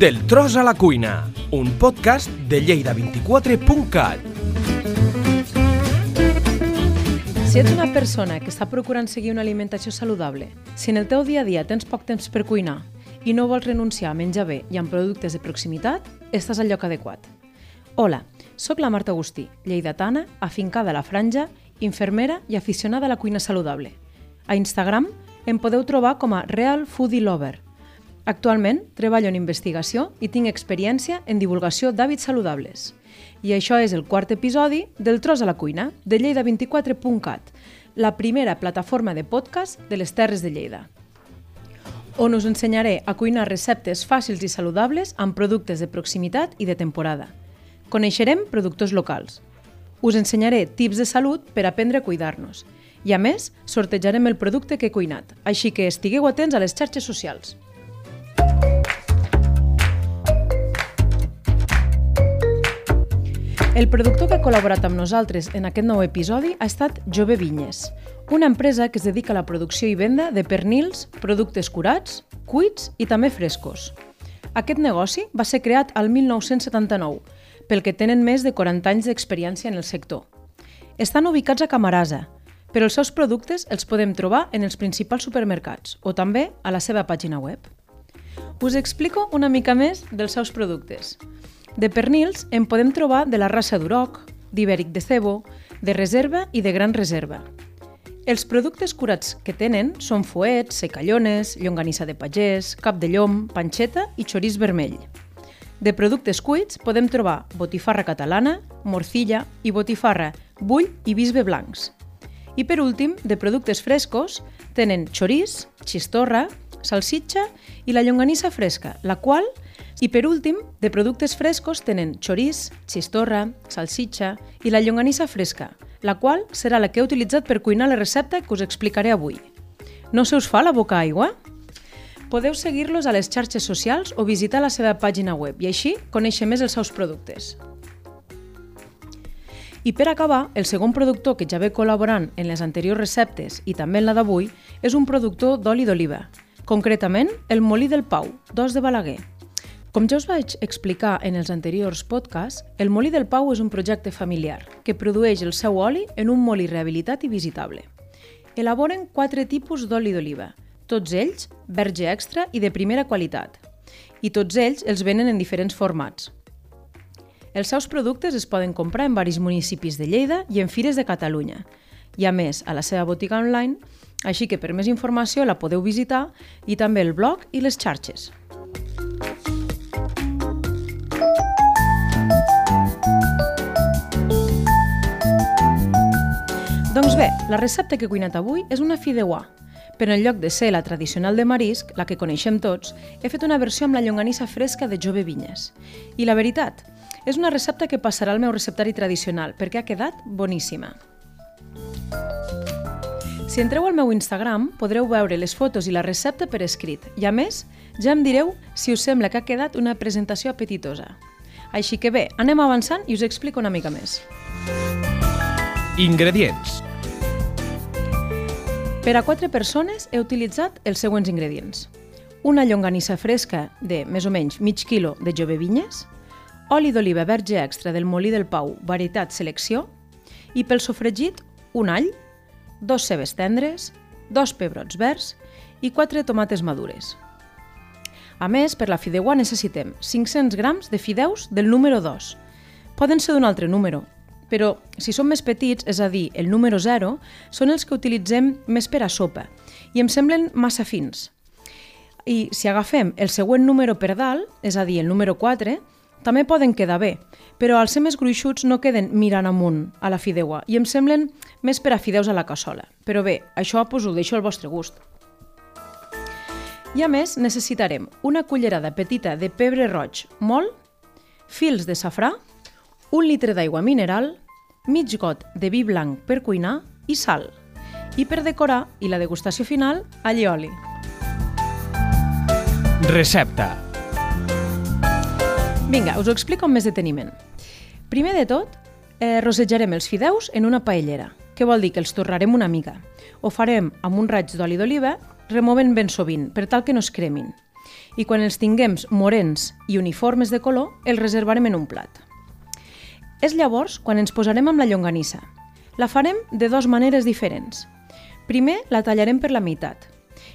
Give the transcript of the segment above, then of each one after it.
Del tros a la cuina, un podcast de Lleida24.cat. Si ets una persona que està procurant seguir una alimentació saludable, si en el teu dia a dia tens poc temps per cuinar i no vols renunciar a menjar bé i amb productes de proximitat, estàs al lloc adequat. Hola, sóc la Marta Agustí, lleidatana, afincada a la franja, infermera i aficionada a la cuina saludable. A Instagram em podeu trobar com a Real Foodie Lover. Actualment treballo en investigació i tinc experiència en divulgació d'hàbits saludables. I això és el quart episodi del Tros a la Cuina, de Lleida24.cat, la primera plataforma de podcast de les Terres de Lleida on us ensenyaré a cuinar receptes fàcils i saludables amb productes de proximitat i de temporada. Coneixerem productors locals. Us ensenyaré tips de salut per aprendre a cuidar-nos. I a més, sortejarem el producte que he cuinat, així que estigueu atents a les xarxes socials. El productor que ha col·laborat amb nosaltres en aquest nou episodi ha estat Jove Vinyes, una empresa que es dedica a la producció i venda de pernils, productes curats, cuits i també frescos. Aquest negoci va ser creat al 1979, pel que tenen més de 40 anys d'experiència en el sector. Estan ubicats a Camarasa, però els seus productes els podem trobar en els principals supermercats o també a la seva pàgina web. Us explico una mica més dels seus productes. De pernils en podem trobar de la raça d'Uroc, d'Ibèric de Cebo, de reserva i de gran reserva. Els productes curats que tenen són fuets, secallones, llonganissa de pagès, cap de llom, panxeta i xorís vermell. De productes cuits podem trobar botifarra catalana, morcilla i botifarra, bull i bisbe blancs. I per últim, de productes frescos, tenen xorís, xistorra, salsitxa i la llonganissa fresca, la qual i per últim, de productes frescos tenen xorís, xistorra, salsitxa i la llonganissa fresca, la qual serà la que he utilitzat per cuinar la recepta que us explicaré avui. No se us fa la boca aigua? Podeu seguir-los a les xarxes socials o visitar la seva pàgina web i així conèixer més els seus productes. I per acabar, el segon productor que ja ve col·laborant en les anteriors receptes i també en la d'avui és un productor d'oli d'oliva, concretament el Molí del Pau, d'Os de Balaguer, com ja us vaig explicar en els anteriors podcasts, el Molí del Pau és un projecte familiar que produeix el seu oli en un molí rehabilitat i visitable. Elaboren quatre tipus d'oli d'oliva, tots ells verge extra i de primera qualitat, i tots ells els venen en diferents formats. Els seus productes es poden comprar en varis municipis de Lleida i en fires de Catalunya, i a més a la seva botiga online, així que per més informació la podeu visitar i també el blog i les xarxes. Doncs bé, la recepta que he cuinat avui és una fideuà, però en lloc de ser la tradicional de marisc, la que coneixem tots, he fet una versió amb la llonganissa fresca de Jove Vinyes. I la veritat, és una recepta que passarà al meu receptari tradicional, perquè ha quedat boníssima. Si entreu al meu Instagram, podreu veure les fotos i la recepta per escrit, i a més, ja em direu si us sembla que ha quedat una presentació apetitosa. Així que bé, anem avançant i us explico una mica més. Ingredients. Per a quatre persones he utilitzat els següents ingredients. Una llonganissa fresca de més o menys mig quilo de jove vinyes, oli d'oliva verge extra del Molí del Pau, varietat selecció, i pel sofregit un all, dos cebes tendres, dos pebrots verds i quatre tomates madures. A més, per la fideuà necessitem 500 grams de fideus del número 2. Poden ser d'un altre número, però si són més petits, és a dir, el número 0, són els que utilitzem més per a sopa i em semblen massa fins. I si agafem el següent número per dalt, és a dir, el número 4, també poden quedar bé, però al ser més gruixuts no queden mirant amunt a la fideuà i em semblen més per a fideus a la cassola. Però bé, això pues, ho deixo al vostre gust. I a més necessitarem una cullerada petita de pebre roig molt, fils de safrà, un litre d'aigua mineral, mig got de vi blanc per cuinar i sal. I per decorar i la degustació final, allioli. Recepta. Vinga, us ho explico amb més deteniment. Primer de tot, eh, rosejarem els fideus en una paellera, que vol dir que els torrarem una mica. Ho farem amb un raig d'oli d'oliva, removent ben sovint, per tal que no es cremin. i quan els tinguem morens i uniformes de color, els reservarem en un plat. És llavors quan ens posarem amb la llonganissa. La farem de dues maneres diferents. Primer la tallarem per la meitat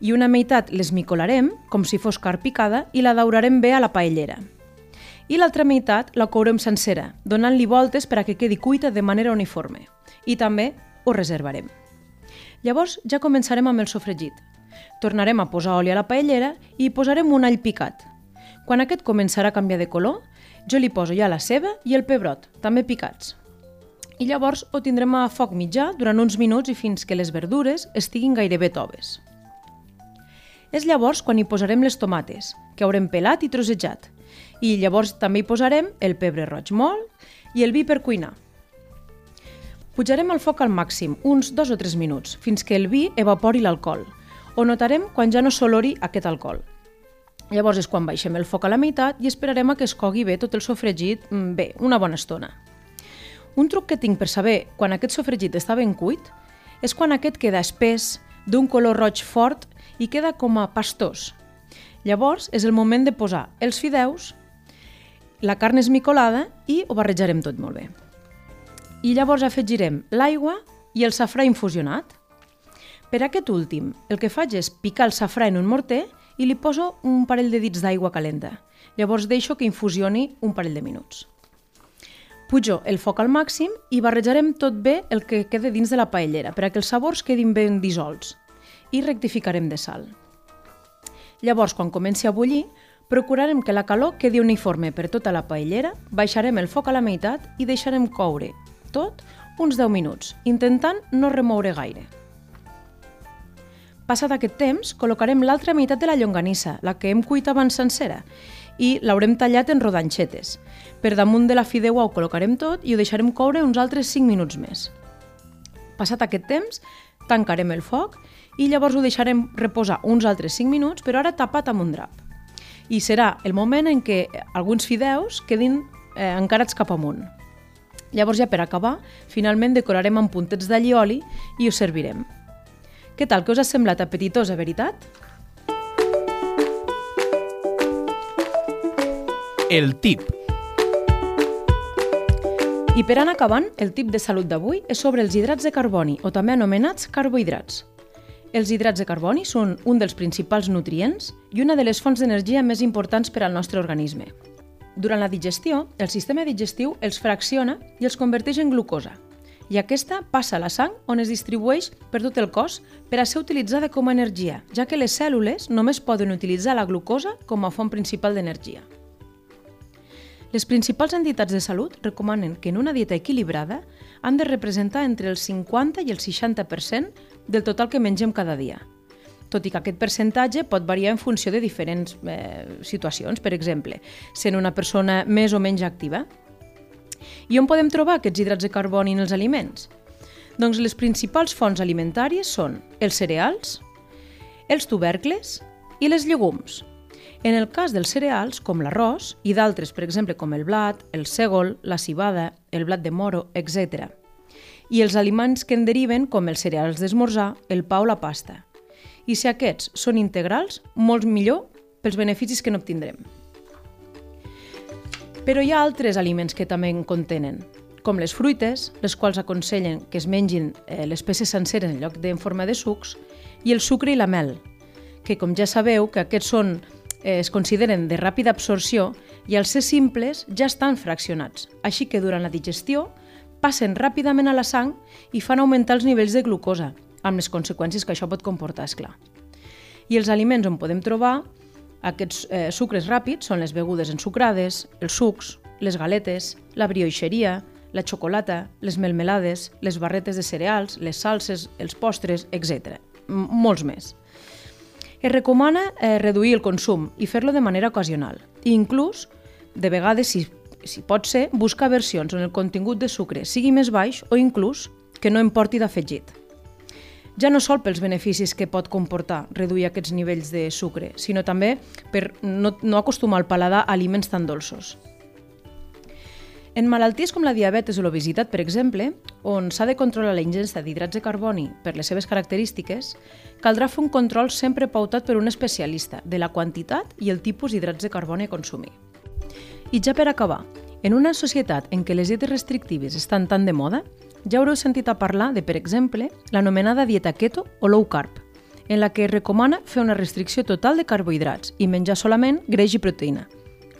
i una meitat l'esmicolarem, com si fos carn picada, i la daurarem bé a la paellera. I l'altra meitat la courem sencera, donant-li voltes per a que quedi cuita de manera uniforme. I també ho reservarem. Llavors ja començarem amb el sofregit. Tornarem a posar oli a la paellera i hi posarem un all picat. Quan aquest començarà a canviar de color, jo li poso ja la ceba i el pebrot, també picats. I llavors ho tindrem a foc mitjà durant uns minuts i fins que les verdures estiguin gairebé toves. És llavors quan hi posarem les tomates, que haurem pelat i trossejat. I llavors també hi posarem el pebre roig molt i el vi per cuinar. Pujarem el foc al màxim, uns dos o tres minuts, fins que el vi evapori l'alcohol. Ho notarem quan ja no s'olori aquest alcohol. Llavors és quan baixem el foc a la meitat i esperarem a que es cogui bé tot el sofregit, mm, bé, una bona estona. Un truc que tinc per saber quan aquest sofregit està ben cuit és quan aquest queda espès, d'un color roig fort i queda com a pastós. Llavors és el moment de posar els fideus, la carn esmicolada i ho barrejarem tot molt bé i llavors afegirem l'aigua i el safrà infusionat. Per aquest últim, el que faig és picar el safrà en un morter i li poso un parell de dits d'aigua calenta. Llavors deixo que infusioni un parell de minuts. Pujo el foc al màxim i barrejarem tot bé el que quede dins de la paellera per a que els sabors quedin ben dissolts i rectificarem de sal. Llavors, quan comenci a bullir, procurarem que la calor quedi uniforme per tota la paellera, baixarem el foc a la meitat i deixarem coure tot uns 10 minuts, intentant no remoure gaire. Passat aquest temps, col·locarem l'altra meitat de la llonganissa, la que hem cuit abans sencera, i l'haurem tallat en rodanxetes. Per damunt de la fideuà ho col·locarem tot i ho deixarem coure uns altres 5 minuts més. Passat aquest temps, tancarem el foc i llavors ho deixarem reposar uns altres 5 minuts, però ara tapat amb un drap. I serà el moment en què alguns fideus quedin eh, encarats cap amunt. Llavors ja per acabar, finalment decorarem amb puntets d'allioli i ho servirem. Què tal, què us ha semblat apetitosa, veritat? El tip. I per anar acabant, el tip de salut d'avui és sobre els hidrats de carboni, o també anomenats carbohidrats. Els hidrats de carboni són un dels principals nutrients i una de les fonts d'energia més importants per al nostre organisme. Durant la digestió, el sistema digestiu els fracciona i els converteix en glucosa, i aquesta passa a la sang on es distribueix per tot el cos per a ser utilitzada com a energia, ja que les cèl·lules només poden utilitzar la glucosa com a font principal d'energia. Les principals entitats de salut recomanen que en una dieta equilibrada han de representar entre el 50 i el 60% del total que mengem cada dia, tot i que aquest percentatge pot variar en funció de diferents eh, situacions, per exemple, sent una persona més o menys activa. I on podem trobar aquests hidrats de carboni en els aliments? Doncs les principals fonts alimentàries són els cereals, els tubercles i les llegums. En el cas dels cereals, com l'arròs, i d'altres, per exemple, com el blat, el sègol, la cibada, el blat de moro, etc. I els aliments que en deriven, com els cereals d'esmorzar, el pa o la pasta i si aquests són integrals, molt millor pels beneficis que n'obtindrem. Però hi ha altres aliments que també en contenen, com les fruites, les quals aconsellen que es mengin eh, les peces senceres en lloc de en forma de sucs, i el sucre i la mel, que com ja sabeu que aquests són, eh, es consideren de ràpida absorció i als ser simples ja estan fraccionats, així que durant la digestió passen ràpidament a la sang i fan augmentar els nivells de glucosa, amb les conseqüències que això pot comportar, és clar. I els aliments on podem trobar aquests eh, sucres ràpids són les begudes ensucrades, els sucs, les galetes, la brioixeria, la xocolata, les melmelades, les barretes de cereals, les salses, els postres, etc. Molts més. Es recomana eh, reduir el consum i fer-lo de manera ocasional. I inclús, de vegades, si, si pot ser, buscar versions on el contingut de sucre sigui més baix o inclús que no em porti d'afegit ja no sol pels beneficis que pot comportar reduir aquests nivells de sucre, sinó també per no, no acostumar el paladar a aliments tan dolços. En malalties com la diabetes o l'obesitat, per exemple, on s'ha de controlar la ingesta d'hidrats de carboni per les seves característiques, caldrà fer un control sempre pautat per un especialista de la quantitat i el tipus d'hidrats de carboni a consumir. I ja per acabar, en una societat en què les dietes restrictives estan tan de moda, ja haureu sentit a parlar de, per exemple, l'anomenada dieta keto o low carb, en la que es recomana fer una restricció total de carbohidrats i menjar solament greix i proteïna.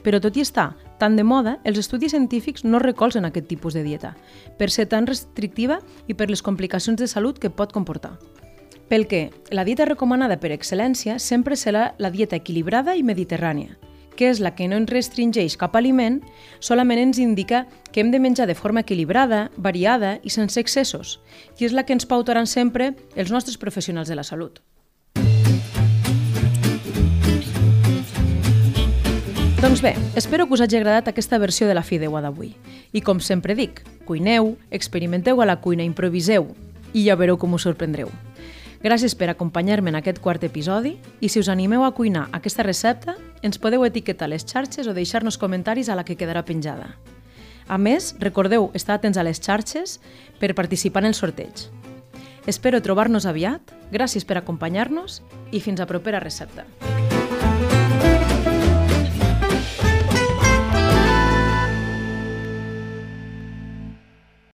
Però tot i estar tan de moda, els estudis científics no recolzen aquest tipus de dieta, per ser tan restrictiva i per les complicacions de salut que pot comportar. Pel que, la dieta recomanada per excel·lència sempre serà la dieta equilibrada i mediterrània, que és la que no ens restringeix cap aliment, solament ens indica que hem de menjar de forma equilibrada, variada i sense excessos, i és la que ens pautaran sempre els nostres professionals de la salut. Doncs bé, espero que us hagi agradat aquesta versió de la Fideuà d'avui. I com sempre dic, cuineu, experimenteu a la cuina, improviseu i ja veureu com us sorprendreu. Gràcies per acompanyar-me en aquest quart episodi i si us animeu a cuinar aquesta recepta, ens podeu etiquetar les xarxes o deixar-nos comentaris a la que quedarà penjada. A més, recordeu estar atents a les xarxes per participar en el sorteig. Espero trobar-nos aviat, gràcies per acompanyar-nos i fins a propera recepta.